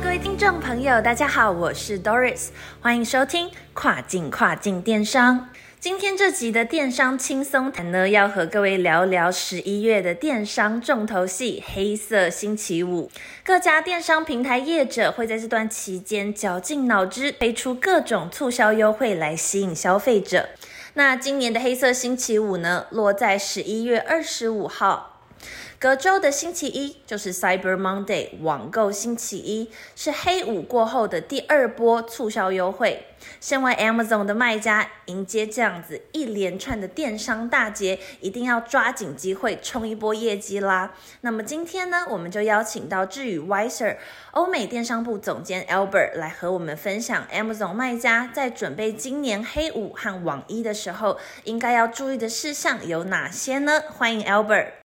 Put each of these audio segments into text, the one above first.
各位听众朋友，大家好，我是 Doris，欢迎收听跨境跨境电商。今天这集的电商轻松谈呢，要和各位聊聊十一月的电商重头戏——黑色星期五。各家电商平台业者会在这段期间绞尽脑汁推出各种促销优惠来吸引消费者。那今年的黑色星期五呢，落在十一月二十五号。隔周的星期一就是 Cyber Monday 网购星期一，是黑五过后的第二波促销优惠。身为 Amazon 的卖家，迎接这样子一连串的电商大节，一定要抓紧机会冲一波业绩啦。那么今天呢，我们就邀请到智宇 Wiser 欧美电商部总监 Albert 来和我们分享 Amazon 卖家在准备今年黑五和网一的时候，应该要注意的事项有哪些呢？欢迎 Albert。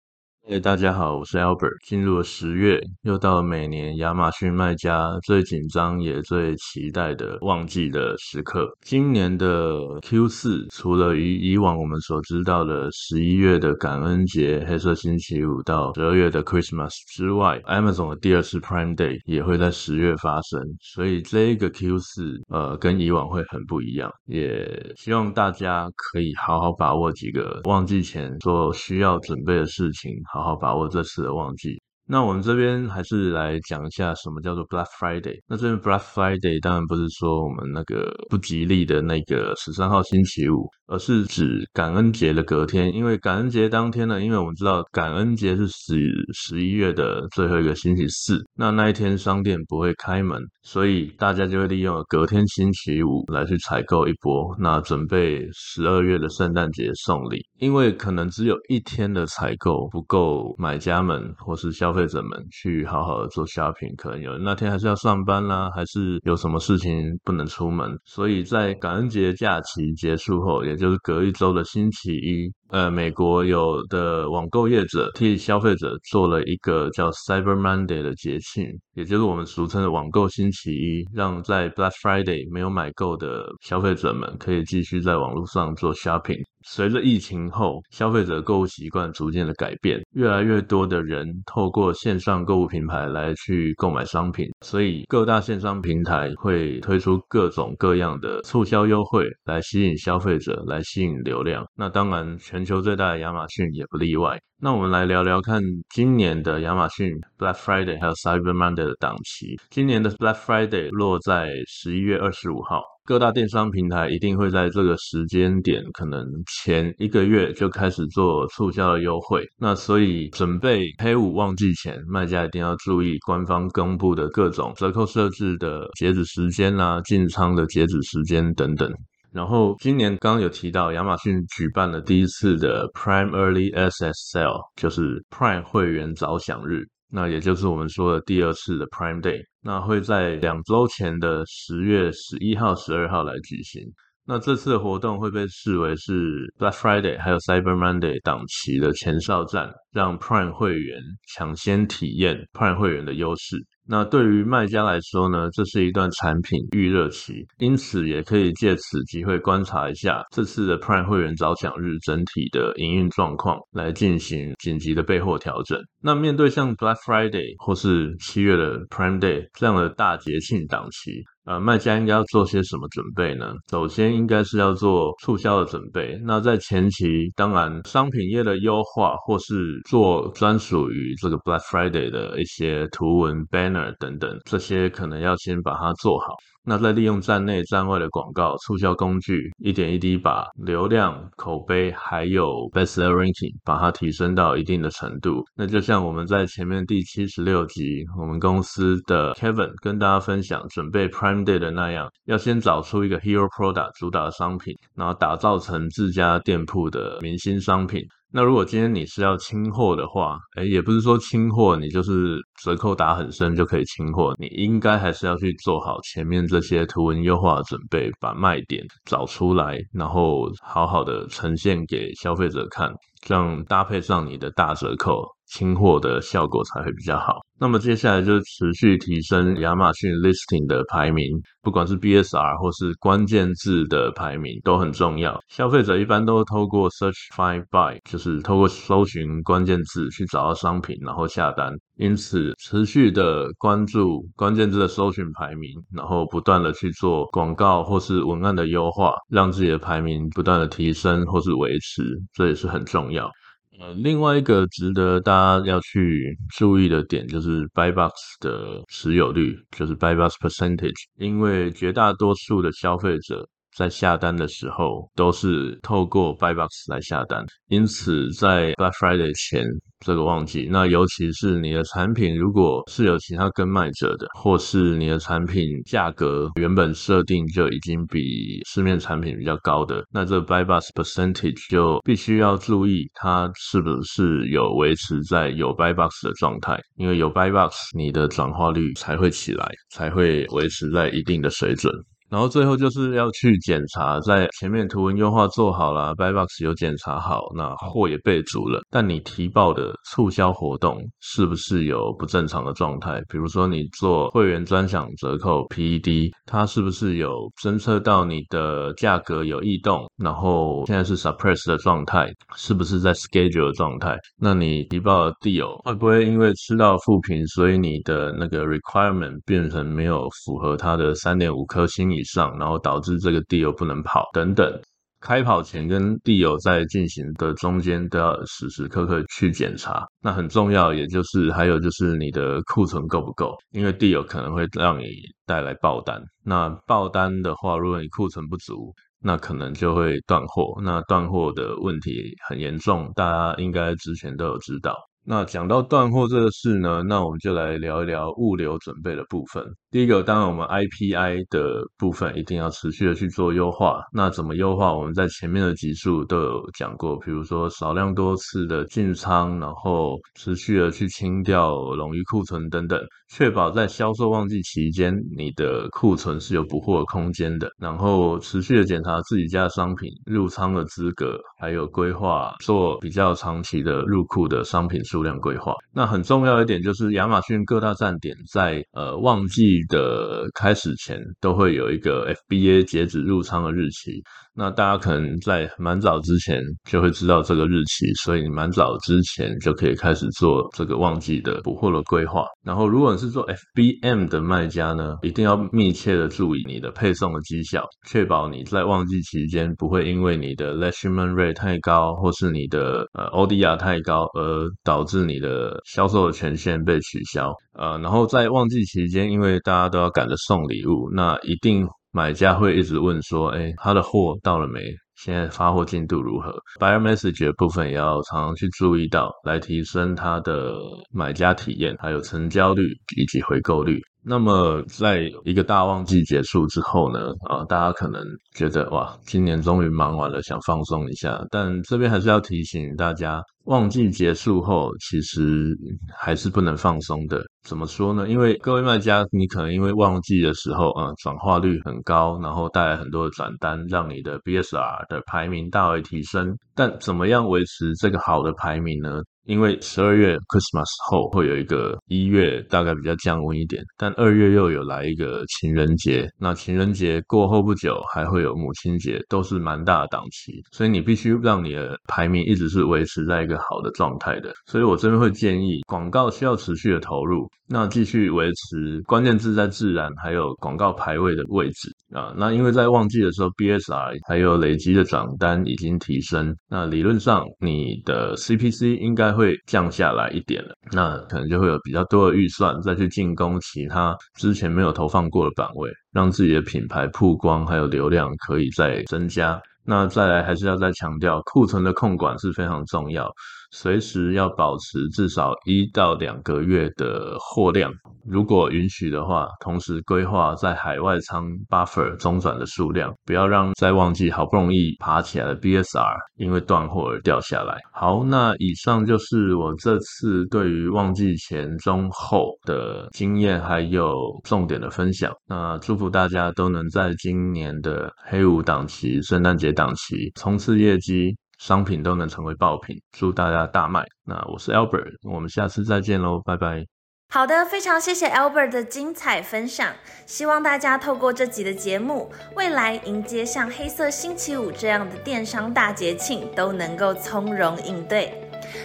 哎，大家好，我是 Albert。进入了十月，又到了每年亚马逊卖家最紧张也最期待的旺季的时刻。今年的 Q 四，除了与以往我们所知道的十一月的感恩节、黑色星期五到十二月的 Christmas 之外，Amazon 的第二次 Prime Day 也会在十月发生。所以这一个 Q 四，呃，跟以往会很不一样。也希望大家可以好好把握几个旺季前所需要准备的事情。好好把握这次的旺季。那我们这边还是来讲一下什么叫做 Black Friday。那这边 Black Friday 当然不是说我们那个不吉利的那个十三号星期五，而是指感恩节的隔天。因为感恩节当天呢，因为我们知道感恩节是十十一月的最后一个星期四，那那一天商店不会开门，所以大家就会利用隔天星期五来去采购一波，那准备十二月的圣诞节送礼。因为可能只有一天的采购不够买家们或是消。费者们去好好的做 shopping，可能有那天还是要上班啦，还是有什么事情不能出门，所以在感恩节假期结束后，也就是隔一周的星期一。呃，美国有的网购业者替消费者做了一个叫 Cyber Monday 的节庆，也就是我们俗称的网购星期一，让在 Black Friday 没有买够的消费者们可以继续在网络上做 shopping。随着疫情后消费者购物习惯逐渐的改变，越来越多的人透过线上购物平台来去购买商品，所以各大线上平台会推出各种各样的促销优惠来吸引消费者，来吸引流量。那当然。全全球最大的亚马逊也不例外。那我们来聊聊看今年的亚马逊 Black Friday 还有 Cyber Monday 的档期。今年的 Black Friday 落在十一月二十五号，各大电商平台一定会在这个时间点，可能前一个月就开始做促销的优惠。那所以准备黑五旺季前，卖家一定要注意官方公布的各种折扣设置的截止时间啦、进仓的截止时间等等。然后今年刚刚有提到，亚马逊举办了第一次的 Prime Early Access Sale，就是 Prime 会员早享日，那也就是我们说的第二次的 Prime Day，那会在两周前的十月十一号、十二号来举行。那这次的活动会被视为是 Black Friday 还有 Cyber Monday 档期的前哨战，让 Prime 会员抢先体验 Prime 会员的优势。那对于卖家来说呢，这是一段产品预热期，因此也可以借此机会观察一下这次的 Prime 会员早抢日整体的营运状况，来进行紧急的备货调整。那面对像 Black Friday 或是七月的 Prime Day 这样的大节庆档期。呃，卖家应该要做些什么准备呢？首先，应该是要做促销的准备。那在前期，当然商品页的优化，或是做专属于这个 Black Friday 的一些图文 banner 等等，这些可能要先把它做好。那再利用站内站外的广告促销工具，一点一滴把流量、口碑还有 best ranking 把它提升到一定的程度。那就像我们在前面第七十六集，我们公司的 Kevin 跟大家分享准备 Prime Day 的那样，要先找出一个 Hero Product 主打商品，然后打造成自家店铺的明星商品。那如果今天你是要清货的话，哎，也不是说清货你就是折扣打很深就可以清货，你应该还是要去做好前面这些图文优化准备，把卖点找出来，然后好好的呈现给消费者看，这样搭配上你的大折扣。清货的效果才会比较好。那么接下来就是持续提升亚马逊 listing 的排名，不管是 BSR 或是关键字的排名都很重要。消费者一般都透过 search find buy，就是透过搜寻关键字去找到商品，然后下单。因此，持续的关注关键字的搜寻排名，然后不断的去做广告或是文案的优化，让自己的排名不断的提升或是维持，这也是很重要。呃，另外一个值得大家要去注意的点就是 Buy Box 的持有率，就是 Buy Box Percentage，因为绝大多数的消费者。在下单的时候都是透过 Buy Box 来下单，因此在 Black Friday 前这个旺季，那尤其是你的产品如果是有其他跟卖者的，或是你的产品价格原本设定就已经比市面产品比较高的，那这 Buy Box Percentage 就必须要注意它是不是有维持在有 Buy Box 的状态，因为有 Buy Box，你的转化率才会起来，才会维持在一定的水准。然后最后就是要去检查，在前面图文优化做好了，Buy Box 有检查好，那货也备足了，但你提报的促销活动是不是有不正常的状态？比如说你做会员专享折扣 PED，它是不是有侦测到你的价格有异动？然后现在是 Suppress 的状态，是不是在 Schedule 的状态？那你提报的 Deal 会不会因为吃到负评，所以你的那个 Requirement 变成没有符合它的三点五颗星？以上，然后导致这个地友不能跑等等，开跑前跟地友在进行的中间都要时时刻刻去检查。那很重要，也就是还有就是你的库存够不够，因为地友可能会让你带来爆单。那爆单的话，如果你库存不足，那可能就会断货。那断货的问题很严重，大家应该之前都有知道。那讲到断货这个事呢，那我们就来聊一聊物流准备的部分。第一个，当然我们 IPI 的部分一定要持续的去做优化。那怎么优化？我们在前面的集数都有讲过，比如说少量多次的进仓，然后持续的去清掉冗余库存等等，确保在销售旺季期间你的库存是有补货空间的。然后持续的检查自己家的商品入仓的资格，还有规划做比较长期的入库的商品。数量规划，那很重要一点就是亚马逊各大站点在呃旺季的开始前都会有一个 FBA 截止入仓的日期。那大家可能在蛮早之前就会知道这个日期，所以你蛮早之前就可以开始做这个旺季的补货的规划。然后，如果你是做 FBM 的卖家呢，一定要密切的注意你的配送的绩效，确保你在旺季期间不会因为你的 l e s h m a n Rate 太高，或是你的呃 ODR 太高而导致你的销售的权限被取消。呃，然后在旺季期间，因为大家都要赶着送礼物，那一定。买家会一直问说：“哎，他的货到了没？现在发货进度如何？”Buyer message 部分也要常常去注意到，来提升他的买家体验，还有成交率以及回购率。那么，在一个大旺季结束之后呢？啊，大家可能觉得哇，今年终于忙完了，想放松一下。但这边还是要提醒大家，旺季结束后，其实还是不能放松的。怎么说呢？因为各位卖家，你可能因为旺季的时候，啊，转化率很高，然后带来很多的转单，让你的 BSR 的排名大为提升。但怎么样维持这个好的排名呢？因为十二月 Christmas 后会有一个一月大概比较降温一点，但二月又有来一个情人节，那情人节过后不久还会有母亲节，都是蛮大的档期，所以你必须让你的排名一直是维持在一个好的状态的。所以我这边会建议广告需要持续的投入，那继续维持关键字在自然还有广告排位的位置啊。那因为在旺季的时候，BSR 还有累积的转单已经提升，那理论上你的 CPC 应该。会降下来一点了，那可能就会有比较多的预算再去进攻其他之前没有投放过的版位，让自己的品牌曝光还有流量可以再增加。那再来还是要再强调，库存的控管是非常重要。随时要保持至少一到两个月的货量。如果允许的话，同时规划在海外仓 buffer 中转的数量，不要让在旺季好不容易爬起来的 BSR 因为断货而掉下来。好，那以上就是我这次对于旺季前、中、后的经验还有重点的分享。那祝福大家都能在今年的黑五档期、圣诞节档期冲刺业绩，商品都能成为爆品，祝大家大卖。那我是 Albert，我们下次再见喽，拜拜。好的，非常谢谢 Albert 的精彩分享。希望大家透过这集的节目，未来迎接像黑色星期五这样的电商大节庆，都能够从容应对。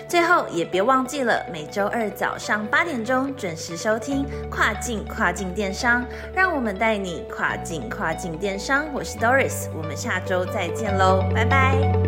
最后也别忘记了每周二早上八点钟准时收听跨境跨境电商，让我们带你跨境跨境电商。我是 Doris，我们下周再见喽，拜拜。